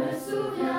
me souviens.